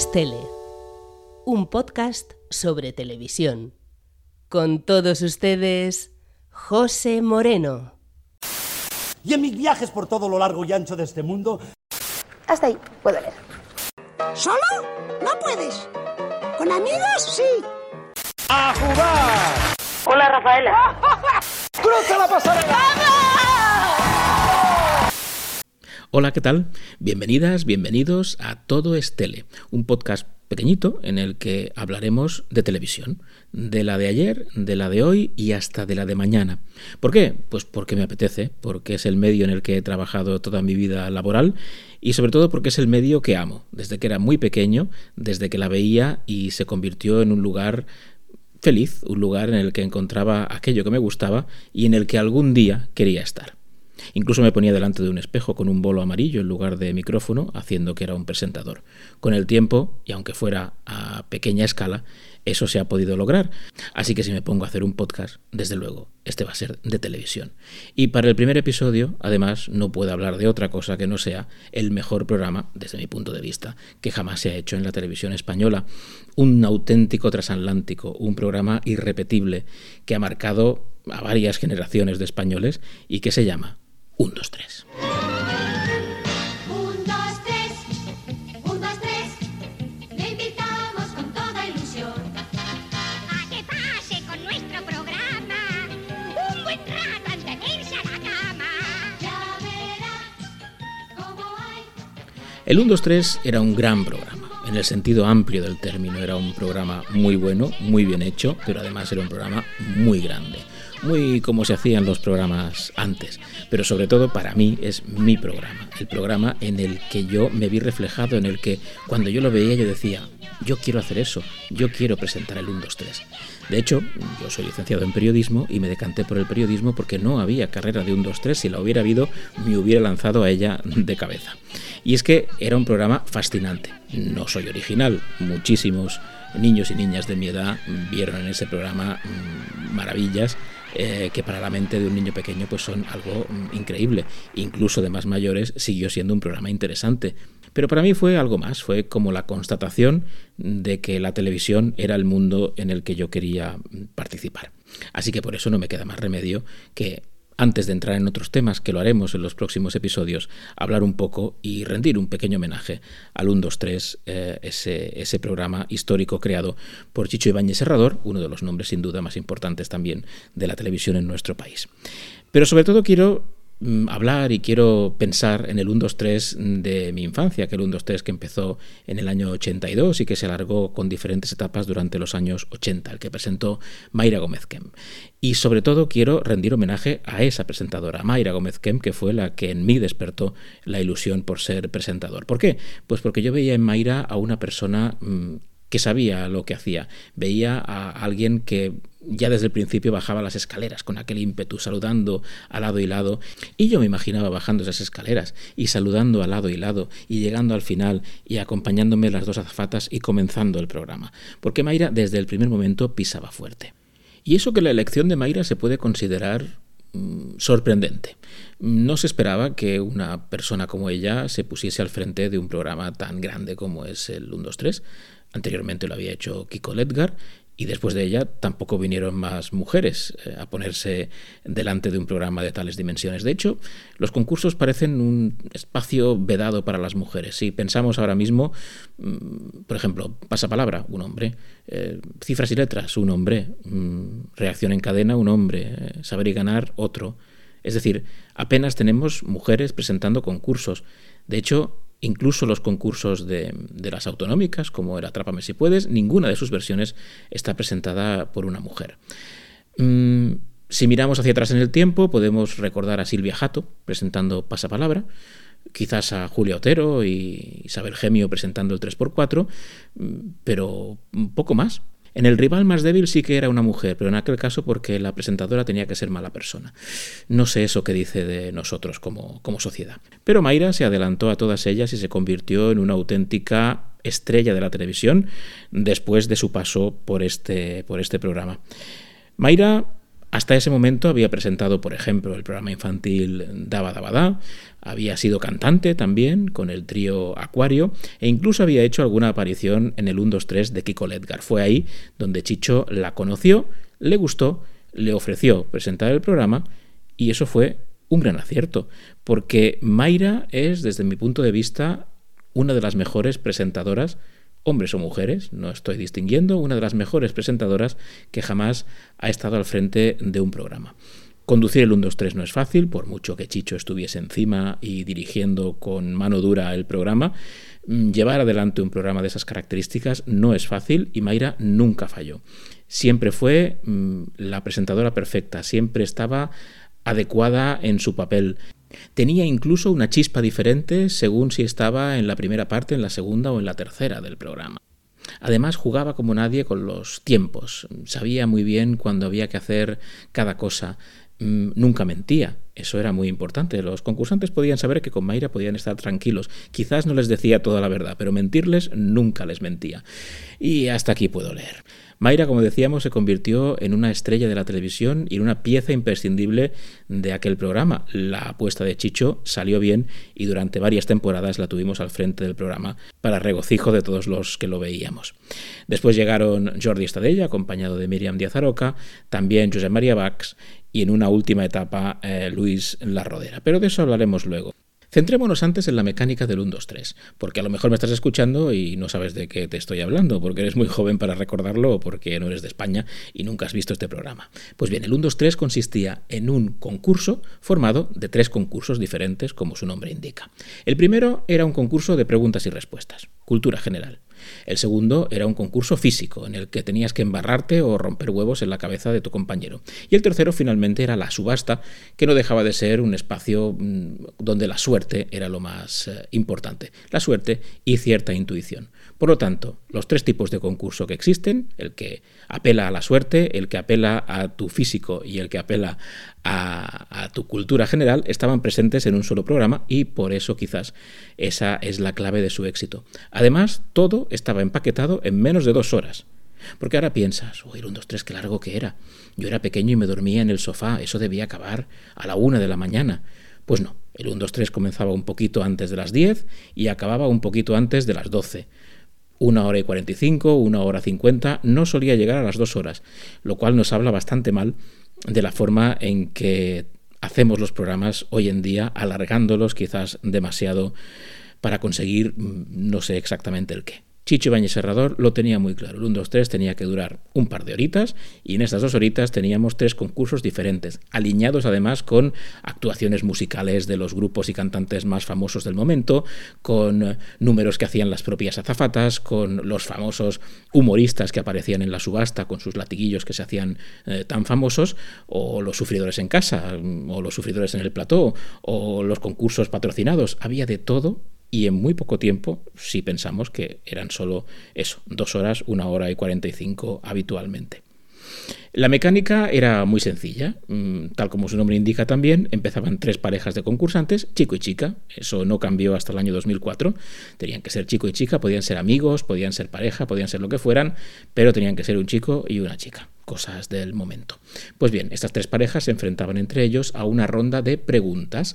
es Tele, un podcast sobre televisión. Con todos ustedes, José Moreno. Y en mis viajes por todo lo largo y ancho de este mundo, Hasta ahí, puedo leer. ¿Solo? No puedes. ¿Con amigos? Sí. ¡a jugar! Hola, Rafaela. ¡Cruza la pasarela! Hola, ¿qué tal? Bienvenidas, bienvenidos a Todo es Tele, un podcast pequeñito en el que hablaremos de televisión, de la de ayer, de la de hoy y hasta de la de mañana. ¿Por qué? Pues porque me apetece, porque es el medio en el que he trabajado toda mi vida laboral y sobre todo porque es el medio que amo, desde que era muy pequeño, desde que la veía y se convirtió en un lugar feliz, un lugar en el que encontraba aquello que me gustaba y en el que algún día quería estar. Incluso me ponía delante de un espejo con un bolo amarillo en lugar de micrófono, haciendo que era un presentador. Con el tiempo, y aunque fuera a pequeña escala, eso se ha podido lograr. Así que si me pongo a hacer un podcast, desde luego, este va a ser de televisión. Y para el primer episodio, además, no puedo hablar de otra cosa que no sea el mejor programa, desde mi punto de vista, que jamás se ha hecho en la televisión española. Un auténtico transatlántico, un programa irrepetible que ha marcado a varias generaciones de españoles y que se llama 1, 2, 3. Un, dos, tres, un, dos, tres, le invitamos con toda ilusión. A que pase con nuestro programa un buen rato antes de irse a la cama. Ya verá cómo hay. El 1, 2, 3 era un gran programa, en el sentido amplio del término. Era un programa muy bueno, muy bien hecho, pero además era un programa muy grande. Muy como se hacían los programas antes, pero sobre todo para mí es mi programa, el programa en el que yo me vi reflejado, en el que cuando yo lo veía yo decía, yo quiero hacer eso, yo quiero presentar el 1, 2, 3. De hecho, yo soy licenciado en periodismo y me decanté por el periodismo porque no había carrera de 1, 2, 3. Si la hubiera habido, me hubiera lanzado a ella de cabeza. Y es que era un programa fascinante. No soy original. Muchísimos niños y niñas de mi edad vieron en ese programa mm, maravillas eh, que para la mente de un niño pequeño pues son algo mm, increíble. Incluso de más mayores siguió siendo un programa interesante. Pero para mí fue algo más, fue como la constatación de que la televisión era el mundo en el que yo quería mm, participar. Así que por eso no me queda más remedio que antes de entrar en otros temas, que lo haremos en los próximos episodios, hablar un poco y rendir un pequeño homenaje al 1, 2, 3, eh, ese, ese programa histórico creado por Chicho Ibáñez Serrador, uno de los nombres sin duda más importantes también de la televisión en nuestro país. Pero sobre todo quiero hablar y quiero pensar en el 1, 2, 3 de mi infancia, que el 1, 2, 3 que empezó en el año 82 y que se alargó con diferentes etapas durante los años 80, el que presentó Mayra Gómez Kem. Y sobre todo quiero rendir homenaje a esa presentadora, Mayra Gómez Kem, que fue la que en mí despertó la ilusión por ser presentador. ¿Por qué? Pues porque yo veía en Mayra a una persona mm, que sabía lo que hacía. Veía a alguien que ya desde el principio bajaba las escaleras con aquel ímpetu, saludando a lado y lado. Y yo me imaginaba bajando esas escaleras y saludando a lado y lado y llegando al final y acompañándome las dos azafatas y comenzando el programa. Porque Mayra desde el primer momento pisaba fuerte. Y eso que la elección de Mayra se puede considerar mm, sorprendente. No se esperaba que una persona como ella se pusiese al frente de un programa tan grande como es el 1, 2, 3. Anteriormente lo había hecho Kiko Ledgar y después de ella tampoco vinieron más mujeres eh, a ponerse delante de un programa de tales dimensiones. De hecho, los concursos parecen un espacio vedado para las mujeres. Si pensamos ahora mismo, mm, por ejemplo, pasapalabra, un hombre, eh, cifras y letras, un hombre, mm, reacción en cadena, un hombre, eh, saber y ganar, otro. Es decir, apenas tenemos mujeres presentando concursos. De hecho, incluso los concursos de, las autonómicas, como el Atrápame si puedes, ninguna de sus versiones está presentada por una mujer. Mm, si miramos hacia atrás en el tiempo, podemos recordar a Silvia Jato presentando Pasapalabra, quizás a Julia Otero y Isabel Gemio presentando el 3x4, pero poco más. En el rival más débil sí que era una mujer, pero en aquel caso porque la presentadora tenía que ser mala persona. No sé eso que dice de nosotros como, como sociedad. Pero Mayra se adelantó a todas ellas y se convirtió en una auténtica estrella de la televisión después de su paso por este, por este programa. Mayra Hasta ese momento había presentado, por ejemplo, el programa infantil Daba Daba Da, había sido cantante también con el trío Acuario e incluso había hecho alguna aparición en el 1-2-3 de Kiko Ledgar. Fue ahí donde Chicho la conoció, le gustó, le ofreció presentar el programa y eso fue un gran acierto, porque Mayra es, desde mi punto de vista, una de las mejores presentadoras hombres o mujeres, no estoy distinguiendo, una de las mejores presentadoras que jamás ha estado al frente de un programa. Conducir el 1-2-3 no es fácil, por mucho que Chicho estuviese encima y dirigiendo con mano dura el programa. Mm, llevar adelante un programa de esas características no es fácil y Mayra nunca falló. Siempre fue mm, la presentadora perfecta, siempre estaba adecuada en su papel. Tenía incluso una chispa diferente según si estaba en la primera parte, en la segunda o en la tercera del programa. Además jugaba como nadie con los tiempos, sabía muy bien cuándo había que hacer cada cosa, nunca mentía, eso era muy importante. Los concursantes podían saber que con Mayra podían estar tranquilos. Quizás no les decía toda la verdad, pero mentirles nunca les mentía. Y hasta aquí puedo leer. Mayra, como decíamos, se convirtió en una estrella de la televisión y en una pieza imprescindible de aquel programa. La apuesta de Chicho salió bien y durante varias temporadas la tuvimos al frente del programa para regocijo de todos los que lo veíamos. Después llegaron Jordi Estadella, acompañado de Miriam Díaz Aroca, también José María Bax y en una última etapa eh, Luis La Rodera. Pero de eso hablaremos luego. Centrémonos antes en la mecánica del 1-2-3, porque a lo mejor me estás escuchando y no sabes de qué te estoy hablando, porque eres muy joven para recordarlo o porque no eres de España y nunca has visto este programa. Pues bien, el 1-2-3 consistía en un concurso formado de tres concursos diferentes, como su nombre indica. El primero era un concurso de preguntas y respuestas, cultura general. El segundo era un concurso físico, en el que tenías que embarrarte o romper huevos en la cabeza de tu compañero. Y el tercero finalmente era la subasta, que no dejaba de ser un espacio mm, donde la suerte era lo más eh, importante. La suerte y cierta intuición. Por lo tanto, los tres tipos de concurso que existen, el que apela a la suerte, el que apela a tu físico y el que apela a, tu cultura general, estaban presentes en un solo programa y por eso quizás esa es la clave de su éxito. Además, todo estaba empaquetado en menos de dos horas. Porque ahora piensas, uy, un, dos, tres, qué largo que era. Yo era pequeño y me dormía en el sofá, eso debía acabar a la una de la mañana. Pues no, el 1, 2, 3 comenzaba un poquito antes de las 10 y acababa un poquito antes de las 12 una hora y 45, una hora 50, no solía llegar a las dos horas, lo cual nos habla bastante mal de la forma en que hacemos los programas hoy en día, alargándolos quizás demasiado para conseguir mm, no sé exactamente el qué. Chicho Ibáñez Serrador lo tenía muy claro. El 1, 2, 3 tenía que durar un par de horitas y en estas dos horitas teníamos tres concursos diferentes, alineados además con actuaciones musicales de los grupos y cantantes más famosos del momento, con eh, números que hacían las propias azafatas, con los famosos humoristas que aparecían en la subasta con sus latiguillos que se hacían eh, tan famosos, o los sufridores en casa, o los sufridores en el plató, o los concursos patrocinados. Había de todo y en muy poco tiempo, si pensamos que eran solo eso, dos horas, una hora y cuarenta y cinco habitualmente. La mecánica era muy sencilla, mm, tal como su nombre indica también, empezaban tres parejas de concursantes, chico y chica, eso no cambió hasta el año 2004, tenían que ser chico y chica, podían ser amigos, podían ser pareja, podían ser lo que fueran, pero tenían que ser un chico y una chica, cosas del momento. Pues bien, estas tres parejas se enfrentaban entre ellos a una ronda de preguntas.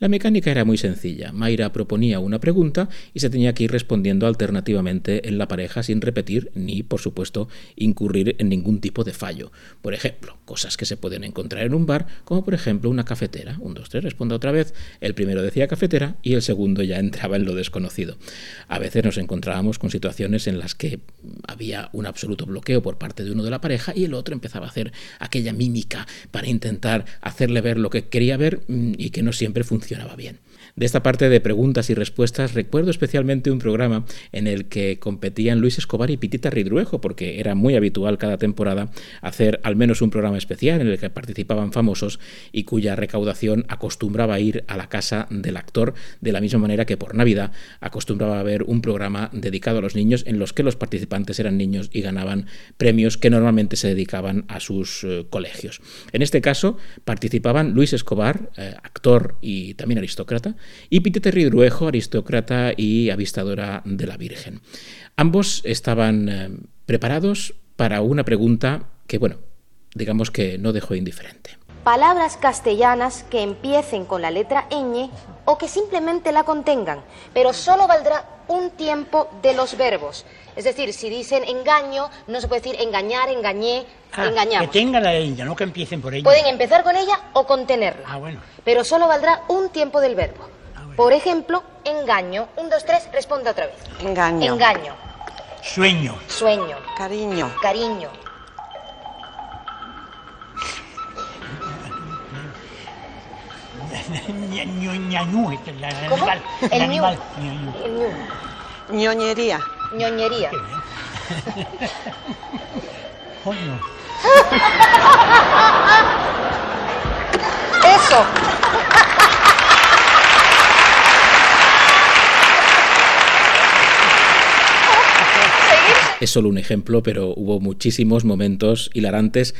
La mecánica era muy sencilla. Mayra proponía una pregunta y se tenía que ir respondiendo alternativamente en la pareja sin repetir ni, por supuesto, incurrir en ningún tipo de fallo. Por ejemplo, cosas que se pueden encontrar en un bar, como por ejemplo una cafetera. Un, dos, tres, responda otra vez. El primero decía cafetera y el segundo ya entraba en lo desconocido. A veces nos encontrábamos con situaciones en las que había un absoluto bloqueo por parte de uno de la pareja y el otro empezaba a hacer aquella mímica para intentar hacerle ver lo que quería ver mm, y que no siempre funcionaba funcionaba bien. De esta parte de preguntas y respuestas recuerdo especialmente un programa en el que competían Luis Escobar y Pitita Ridruejo, porque era muy habitual cada temporada hacer al menos un programa especial en el que participaban famosos y cuya recaudación acostumbraba ir a la casa del actor, de la misma manera que por Navidad acostumbraba a haber un programa dedicado a los niños en los que los participantes eran niños y ganaban premios que normalmente se dedicaban a sus eh, colegios. En este caso participaban Luis Escobar, eh, actor y también aristócrata, y Pitete Ridruejo, aristócrata y avistadora de la Virgen. Ambos estaban eh, preparados para una pregunta que, bueno, digamos que no dejó indiferente. Palabras castellanas que empiecen con la letra ñ o que simplemente la contengan, pero solo valdrá un tiempo de los verbos. Es decir, si dicen engaño, no se puede decir engañar, engañé, Ah, engañamos. Que tenga la ella, no que empiecen por ella. Pueden empezar con ella o contenerla. Ah, bueno. Pero solo valdrá un tiempo del verbo. Por ejemplo, engaño. Un, dos, tres, responda otra vez. Engaño. Engaño. Sueño. Sueño. Cariño. Cariño. El animal. El animal. Ñoñería. Ñoñería. Coño. Eso. Es solo un ejemplo, pero hubo muchísimos momentos hilarantes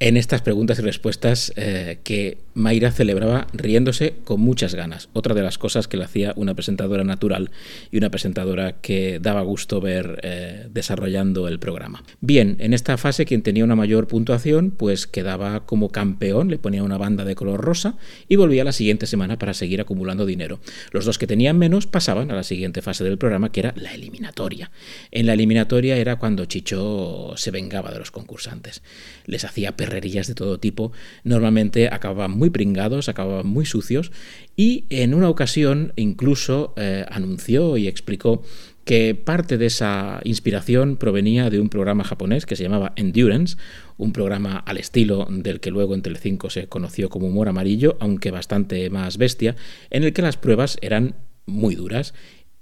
en estas preguntas y respuestas eh, que Mayra celebraba riéndose con muchas ganas. Otra de las cosas que le hacía una presentadora natural y una presentadora que daba gusto ver eh, desarrollando el programa. Bien, en esta fase quien tenía una mayor puntuación pues quedaba como campeón, le ponía una banda de color rosa y volvía la siguiente semana para seguir acumulando dinero. Los dos que tenían menos pasaban a la siguiente fase del programa que era la eliminatoria. En la eliminatoria era cuando Chicho se vengaba de los concursantes. Les hacía perrerías de todo tipo, normalmente acababan muy pringados, acababan muy sucios y en una ocasión incluso eh, anunció y explicó que parte de esa inspiración provenía de un programa japonés que se llamaba Endurance, un programa al estilo del que luego en Telecinco se conoció como Humor Amarillo, aunque bastante más bestia, en el que las pruebas eran muy duras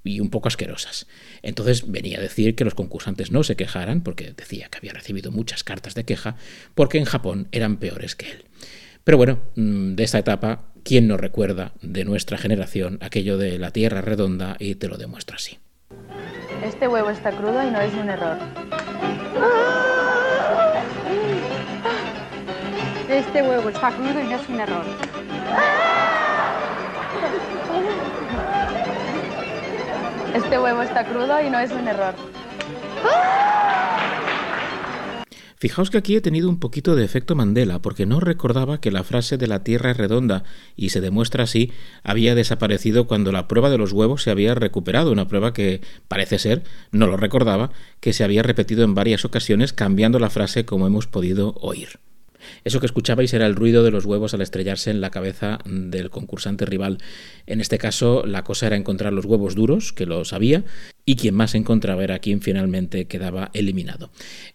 y un poco asquerosas. Entonces venía a decir que los concursantes no se quejaran, porque decía que había recibido muchas cartas de queja, porque en Japón eran peores que él. Pero bueno, mm, de esta etapa, ¿quién no recuerda de nuestra generación aquello de la tierra redonda y te lo demuestro así? Este huevo está crudo y no es un error. Este huevo está crudo y no es un error. Este huevo está crudo y no es un error. Fijaos que aquí he tenido un poquito de efecto Mandela, porque no recordaba que la frase de la Tierra es redonda, y se demuestra así, había desaparecido cuando la prueba de los huevos se había recuperado, una prueba que parece ser, no lo recordaba, que se había repetido en varias ocasiones cambiando la frase como hemos podido oír. Eso que escuchabais era el ruido de los huevos al estrellarse en la cabeza del concursante rival. En este caso, la cosa era encontrar los huevos duros, que los había, y quien más encontraba era quien finalmente quedaba eliminado.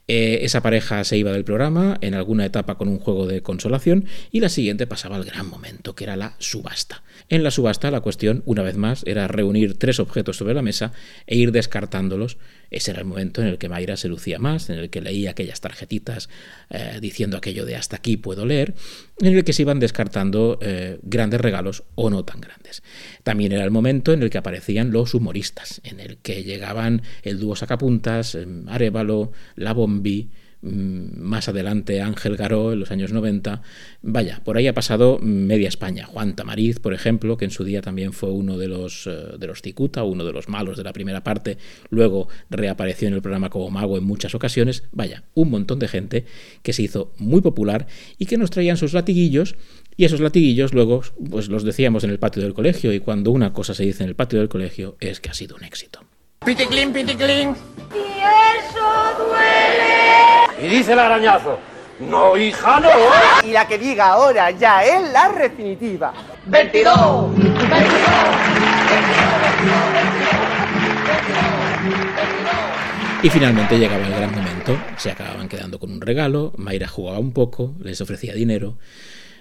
Eh, esa pareja se iba del programa, en alguna etapa con un juego de consolación, y la siguiente pasaba al gran momento, que era la subasta. En la subasta la cuestión, una vez más, era reunir tres objetos sobre la mesa e ir descartándolos. Ese era el momento en el que Mayra se lucía más, en el que leía aquellas tarjetitas eh, diciendo aquello de hasta aquí puedo leer, en el que se iban descartando eh, grandes regalos o no tan grandes. También era el momento en el que aparecían los humoristas, en el que llegaban el dúo Sacapuntas, eh, Arevalo, La Bombi, más adelante Ángel Garó en los años 90. Vaya, por ahí ha pasado media España. Juan Tamariz, por ejemplo, que en su día también fue uno de los, eh, de los Cicuta, uno de los malos de la primera parte, luego reapareció en el programa como mago en muchas ocasiones. Vaya, un montón de gente que se hizo muy popular y que nos traían sus latiguillos y esos latiguillos luego pues los decíamos en el patio del colegio y cuando una cosa se dice en el patio del colegio es que ha sido un éxito. Piticlin, piticlin. ¡Y eso duele! Y dice el arañazo, no, hija, no. Y la que diga ahora ya es la definitiva. 22. Y finalmente llegaba el gran momento, se acababan quedando con un regalo, Mayra jugaba un poco, les ofrecía dinero.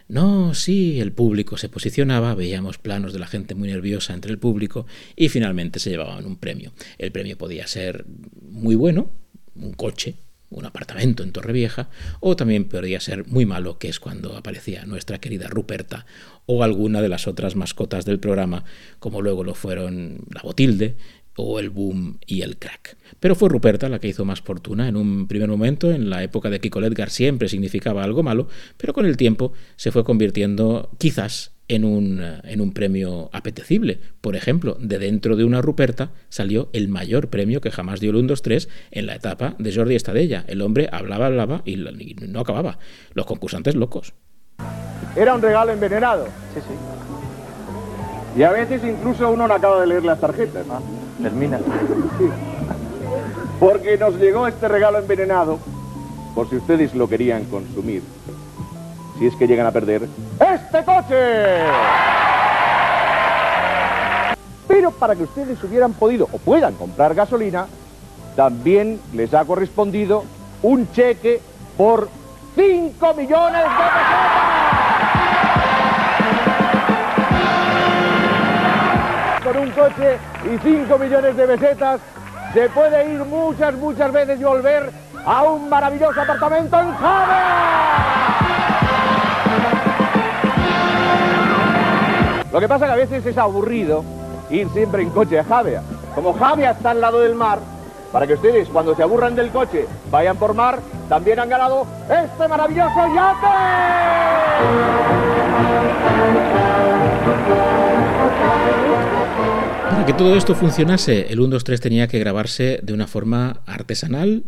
No, sí, el público se posicionaba, veíamos planos de la gente muy nerviosa entre el público y finalmente se llevaban un premio. El premio podía ser muy bueno, un coche, un apartamento en Torrevieja, o también podría ser muy malo, que es cuando aparecía nuestra querida Ruperta o alguna de las otras mascotas del programa, como luego lo fueron la Botilde, o el boom y el crack. Pero fue Ruperta la que hizo más fortuna. En un primer momento, en la época de Kiko Edgar, siempre significaba algo malo, pero con el tiempo se fue convirtiendo quizás en un, eh, en un premio apetecible. Por ejemplo, de dentro de una Ruperta salió el mayor premio que jamás dio el 1, 2, 3 en la etapa de Jordi Estadella. El hombre hablaba, hablaba y no acababa. Los concursantes locos. Era un regalo envenenado. Sí, sí. Y a veces incluso uno no acaba de leer las tarjetas. Ah, termina. Porque nos llegó este regalo envenenado, por si ustedes lo querían consumir si es que llegan a perder este coche. Pero para que ustedes hubieran podido o puedan comprar gasolina, también les ha correspondido un cheque por 5 millones de pesetas. Con un coche y 5 millones de pesetas se puede ir muchas, muchas veces y volver a un maravilloso apartamento en Jave. Lo que pasa que a veces es aburrido ir siempre en coche a Javea. Como Javea está al lado del mar, para que ustedes cuando se aburran del coche vayan por mar, también han ganado este maravilloso yate. Para que todo esto funcionase, el 1, 2, 3 tenía que grabarse de una forma artesanal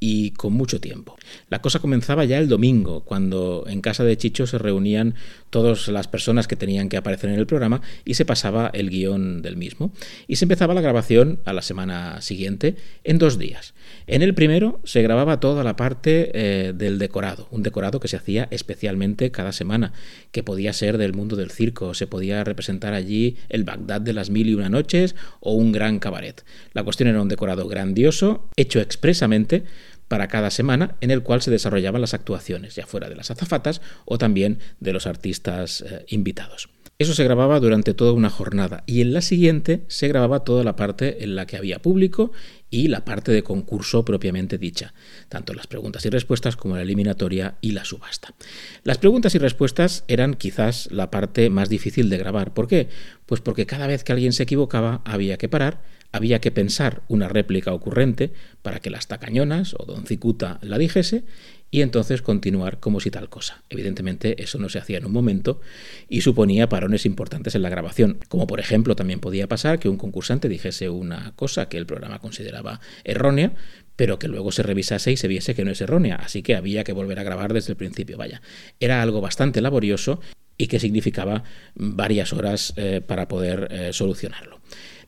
y con mucho tiempo. La cosa comenzaba ya el domingo, cuando en casa de Chicho se reunían todas las personas que tenían que aparecer en el programa y se pasaba el guion del mismo. Y se empezaba la grabación a la semana siguiente en dos días. En el primero se grababa toda la parte eh, del decorado, un decorado que se hacía especialmente cada semana, que podía ser del mundo del circo, se podía representar allí el Bagdad de las mil y una noches o un gran cabaret. La cuestión era un decorado grandioso, hecho expresamente para cada semana en el cual se desarrollaban las actuaciones, ya fuera de las azafatas o también de los artistas eh, invitados. Eso se grababa durante toda una jornada y en la siguiente se grababa toda la parte en la que había público y la parte de concurso propiamente dicha, tanto las preguntas y respuestas como la eliminatoria y la subasta. Las preguntas y respuestas eran quizás la parte más difícil de grabar. ¿Por qué? Pues porque cada vez que alguien se equivocaba había que parar había que pensar una réplica ocurrente para que las tacañonas o Don Cicuta la dijese y entonces continuar como si tal cosa. Evidentemente eso no se hacía en un momento y suponía parones importantes en la grabación, como por ejemplo también podía pasar que un concursante dijese una cosa que el programa consideraba errónea, pero que luego se revisase y se viese que no es errónea, así que había que volver a grabar desde el principio. Vaya, era algo bastante laborioso y que significaba varias horas eh, para poder eh, solucionarlo.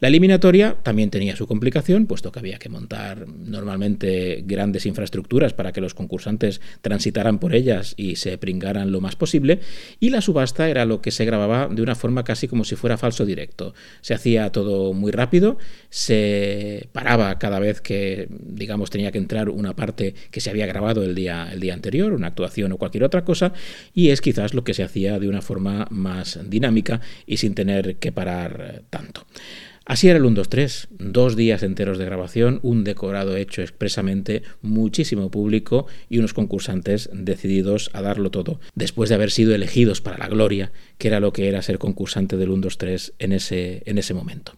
La eliminatoria también tenía su complicación, puesto que había que montar normalmente grandes infraestructuras para que los concursantes transitaran por ellas y se pringaran lo más posible, y la subasta era lo que se grababa de una forma casi como si fuera falso directo. Se hacía todo muy rápido, se paraba cada vez que, digamos, tenía que entrar una parte que se había grabado el día, el día anterior, una actuación o cualquier otra cosa, y es quizás lo que se hacía de una forma más dinámica y sin tener que parar tanto. Así era el 1, 2, 3, dos días enteros de grabación, un decorado hecho expresamente, muchísimo público y unos concursantes decididos a darlo todo, después de haber sido elegidos para la gloria, que era lo que era ser concursante del 1, 2, 3 en ese, en ese momento.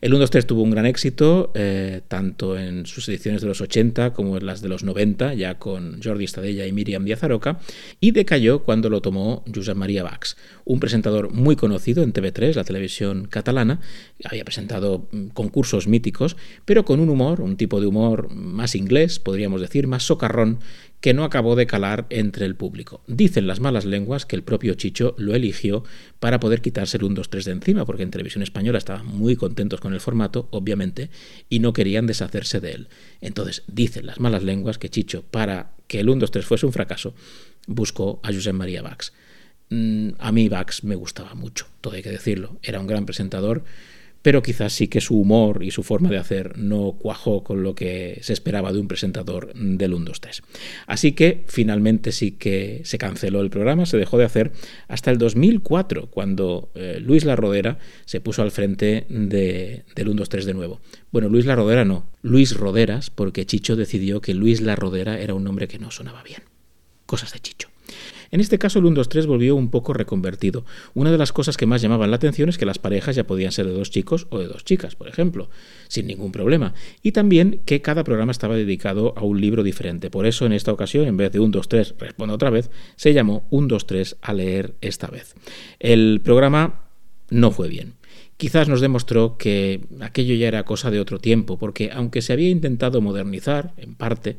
El 1, 2, 3 tuvo un gran éxito, eh, tanto en sus ediciones de los 80 como en las de los 90, ya con Jordi Estadella y Miriam Díaz Aroca, y decayó cuando lo tomó Josep María Bax, un presentador muy conocido en TV3, la televisión catalana, había presentado mm, concursos míticos, pero con un humor, un tipo de humor más inglés, podríamos decir, más socarrón, que no acabó de calar entre el público. Dicen las malas lenguas que el propio Chicho lo eligió para poder quitarse el 1, 2, 3 de encima, porque en televisión española estaban muy contentos con el formato, obviamente, y no querían deshacerse de él. Entonces, dicen las malas lenguas que Chicho, para que el 1, 2, 3 fuese un fracaso, buscó a Josep María Bax. Mm, a mí Bax me gustaba mucho, todo hay que decirlo. Era un gran presentador, pero quizás sí que su humor y su forma de hacer no cuajó con lo que se esperaba de un presentador del 1, 2, 3. Así que finalmente sí que se canceló el programa, se dejó de hacer hasta el 2004, cuando eh, Luis La Rodera se puso al frente de, del 1, 2, 3 de nuevo. Bueno, Luis La Rodera no, Luis Roderas, porque Chicho decidió que Luis La Rodera era un nombre que no sonaba bien. Cosas de Chicho. En este caso el 1, 2, 3 volvió un poco reconvertido. Una de las cosas que más llamaban la atención es que las parejas ya podían ser de dos chicos o de dos chicas, por ejemplo, sin ningún problema. Y también que cada programa estaba dedicado a un libro diferente. Por eso en esta ocasión, en vez de 1, 2, 3, responda otra vez, se llamó 1, 2, 3 a leer esta vez. El programa no fue bien. Quizás nos demostró que aquello ya era cosa de otro tiempo, porque aunque se había intentado modernizar, en parte,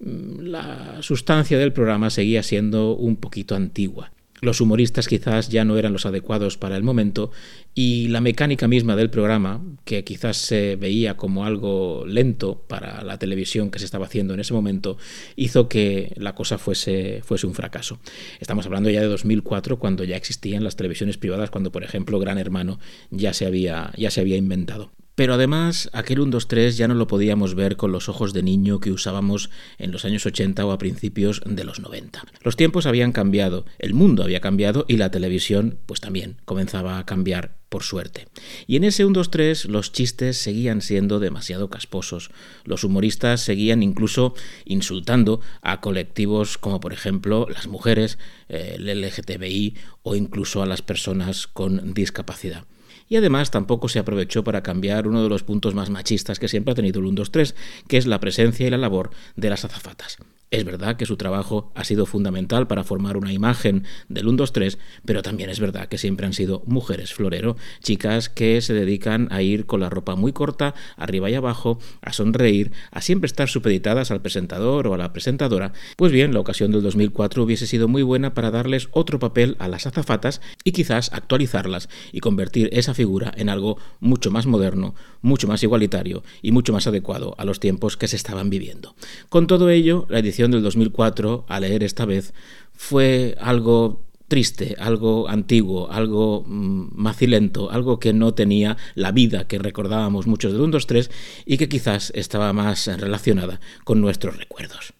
la sustancia del programa seguía siendo un poquito antigua. Los humoristas quizás ya no eran los adecuados para el momento y la mecánica misma del programa, que quizás se veía como algo lento para la televisión que se estaba haciendo en ese momento, hizo que la cosa fuese, fuese un fracaso. Estamos hablando ya de 2004, cuando ya existían las televisiones privadas, cuando por ejemplo Gran Hermano ya se había, ya se había inventado. Pero además, aquel 1, 2, 3 ya no lo podíamos ver con los ojos de niño que usábamos en los años 80 o a principios de los 90. Los tiempos habían cambiado, el mundo había cambiado y la televisión, pues también comenzaba a cambiar, por suerte. Y en ese 1, 2, 3 los chistes seguían siendo demasiado casposos. Los humoristas seguían incluso insultando a colectivos como por ejemplo las mujeres, eh, el LGTBI o incluso a las personas con discapacidad y además tampoco se aprovechó para cambiar uno de los puntos más machistas que siempre ha tenido el 1, 2, 3, que es la presencia y la labor de las azafatas. Es verdad que su trabajo ha sido fundamental para formar una imagen del 1, 2, 3, pero también es verdad que siempre han sido mujeres florero, chicas que se dedican a ir con la ropa muy corta, arriba y abajo, a sonreír, a siempre estar supeditadas al presentador o a la presentadora. Pues bien, la ocasión del 2004 hubiese sido muy buena para darles otro papel a las azafatas y quizás actualizarlas y convertir esa figura en algo mucho más moderno, mucho más igualitario y mucho más adecuado a los tiempos que se estaban viviendo. Con todo ello, la edición del 2004, a leer esta vez, fue algo triste, algo antiguo, algo mm, macilento, algo que no tenía la vida que recordábamos muchos del 1, 2, 3 y que quizás estaba más relacionada con nuestros recuerdos.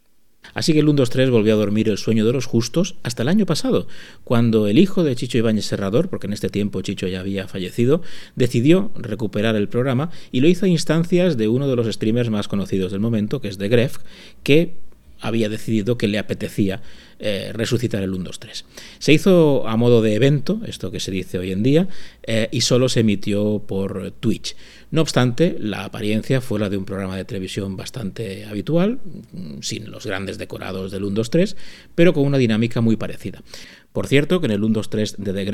Así que el 1, 2, 3 volvió a dormir el sueño de los justos hasta el año pasado, cuando el hijo de Chicho Ibáñez Serrador, porque en este tiempo Chicho ya había fallecido, decidió recuperar el programa y lo hizo a instancias de uno de los streamers más conocidos del momento, que es The Gref, que había decidido que le apetecía eh, resucitar el 1, 2, 3. Se hizo a modo de evento, esto que se dice hoy en día, eh, y solo se emitió por Twitch. No obstante, la apariencia fue la de un programa de televisión bastante habitual, sin los grandes decorados del 1, 2, 3, pero con una dinámica muy parecida. Por cierto, que en el 1, 2, 3 de The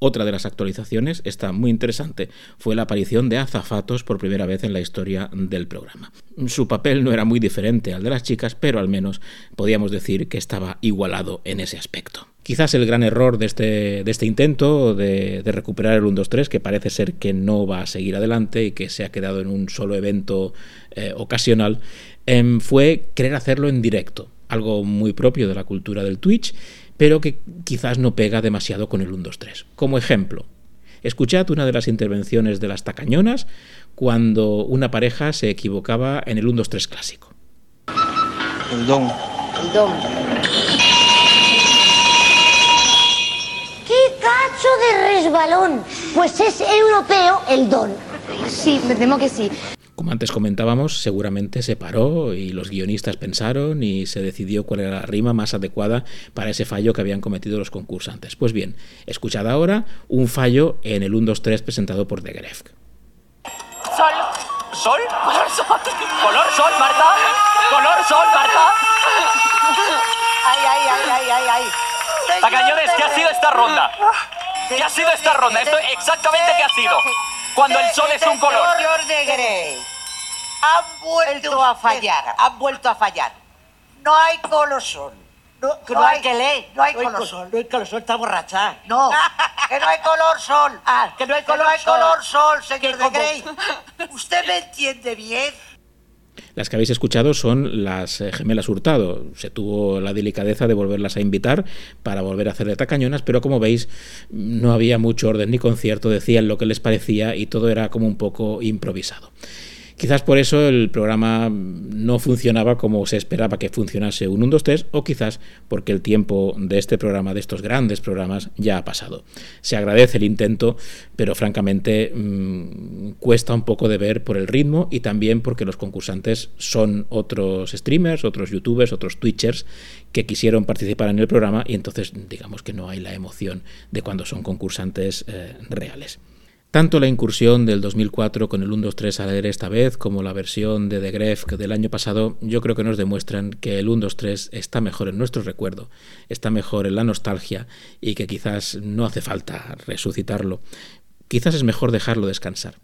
otra de las actualizaciones, está muy interesante, fue la aparición de azafatos por primera vez en la historia del programa. Su papel no era muy diferente al de las chicas, pero al menos podíamos decir que estaba igualado en ese aspecto. Quizás el gran error de este, este intento de, recuperar el 1-2-3, que parece ser que no va a seguir adelante y que se ha quedado en un solo evento eh, ocasional, eh, fue querer hacerlo en directo, algo muy propio de la cultura del Twitch pero que quizás no pega demasiado con el 1, 2, 3. Como ejemplo, escuchad una de las intervenciones de las tacañonas cuando una pareja se equivocaba en el 1, 2, 3 clásico. El don. El don. ¡Qué cacho de resbalón! Pues es europeo el don. Sí, me temo que sí. Como antes comentábamos, seguramente se paró y los guionistas pensaron y se decidió cuál era la rima más adecuada para ese fallo que habían cometido los concursantes. Pues bien, escuchad ahora un fallo en el 1, 2, 3 presentado por The Gref. Sol. ¿Sol? Color sol. Color sol, Marta. Color sol, Marta. Ay, ay, ay, ay, ay, ay. Tacañones, ¿qué ha sido esta ronda? ¿Qué ha sido esta ronda? Esto exactamente qué ha sido. Cuando el sol es un color. Señor de Grey, han vuelto a fallar, han vuelto a fallar. No hay colosol. No, que no, hay que leer. No hay No hay color col- sol. no hay color sol, está borracha. No, que no hay color sol. Ah, que no hay Que color no hay sol. color sol, señor Que de Grey. ¿Usted me entiende bien? Las que habéis escuchado son las eh, gemelas Hurtado. Se tuvo la delicadeza de volverlas a invitar para volver a hacer de tacañonas, pero como veis, no había mucho orden ni concierto, decían lo que les parecía y todo era como un poco improvisado. Quizás por eso el programa no funcionaba como se esperaba que funcionase un 1, 2, 3, o quizás porque el tiempo de este programa, de estos grandes programas, ya ha pasado. Se agradece el intento, pero francamente mmm, cuesta un poco de ver por el ritmo y también porque los concursantes son otros streamers, otros youtubers, otros twitchers que quisieron participar en el programa y entonces digamos que no hay la emoción de cuando son concursantes eh, reales. Tanto la incursión del 2004 con el 1-2-3 al aire esta vez como la versión de The Gref del año pasado yo creo que nos demuestran que el 1-2-3 está mejor en nuestro recuerdo, está mejor en la nostalgia y que quizás no hace falta resucitarlo. Quizás es mejor dejarlo descansar.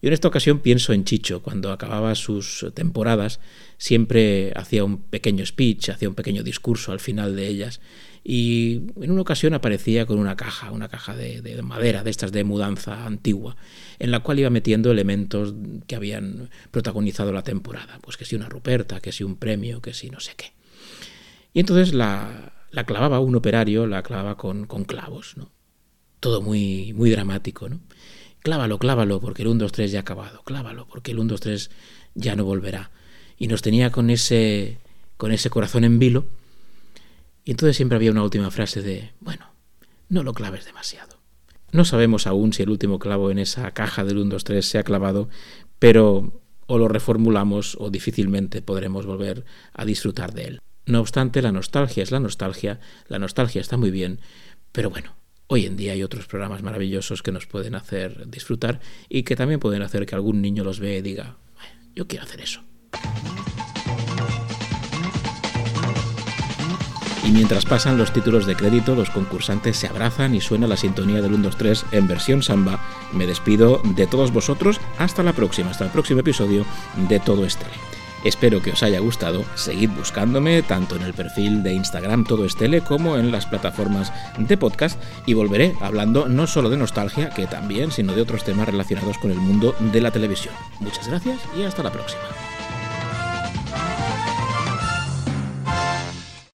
Yo en esta ocasión pienso en Chicho, cuando acababa sus temporadas, siempre hacía un pequeño speech, hacía un pequeño discurso al final de ellas, y en una ocasión aparecía con una caja, una caja de, de, madera, de estas de mudanza antigua, en la cual iba metiendo elementos que habían protagonizado la temporada, pues que si una ruperta, que si un premio, que si no sé qué. Y entonces la, la clavaba un operario, la clavaba con, con clavos, ¿no? Todo muy, muy dramático, ¿no? Clávalo, clávalo, porque el 1, 2, 3 ya ha acabado, clávalo, porque el 1, 2, 3 ya no volverá. Y nos tenía con ese, con ese corazón en vilo, y entonces siempre había una última frase de, bueno, no lo claves demasiado. No sabemos aún si el último clavo en esa caja del 1, 2, 3 se ha clavado, pero o lo reformulamos o difícilmente podremos volver a disfrutar de él. No obstante, la nostalgia es la nostalgia, la nostalgia está muy bien, pero bueno, hoy en día hay otros programas maravillosos que nos pueden hacer disfrutar y que también pueden hacer que algún niño los vea y diga, yo quiero hacer eso. Y mientras pasan los títulos de crédito, los concursantes se abrazan y suena la sintonía del 1, 2, 3 en versión samba. Me despido de todos vosotros. Hasta la próxima, hasta el próximo episodio de Todo Estele. Espero que os haya gustado. Seguid buscándome tanto en el perfil de Instagram Todo Estele como en las plataformas de podcast y volveré hablando no solo de nostalgia, que también, sino de otros temas relacionados con el mundo de la televisión. Muchas gracias y hasta la próxima.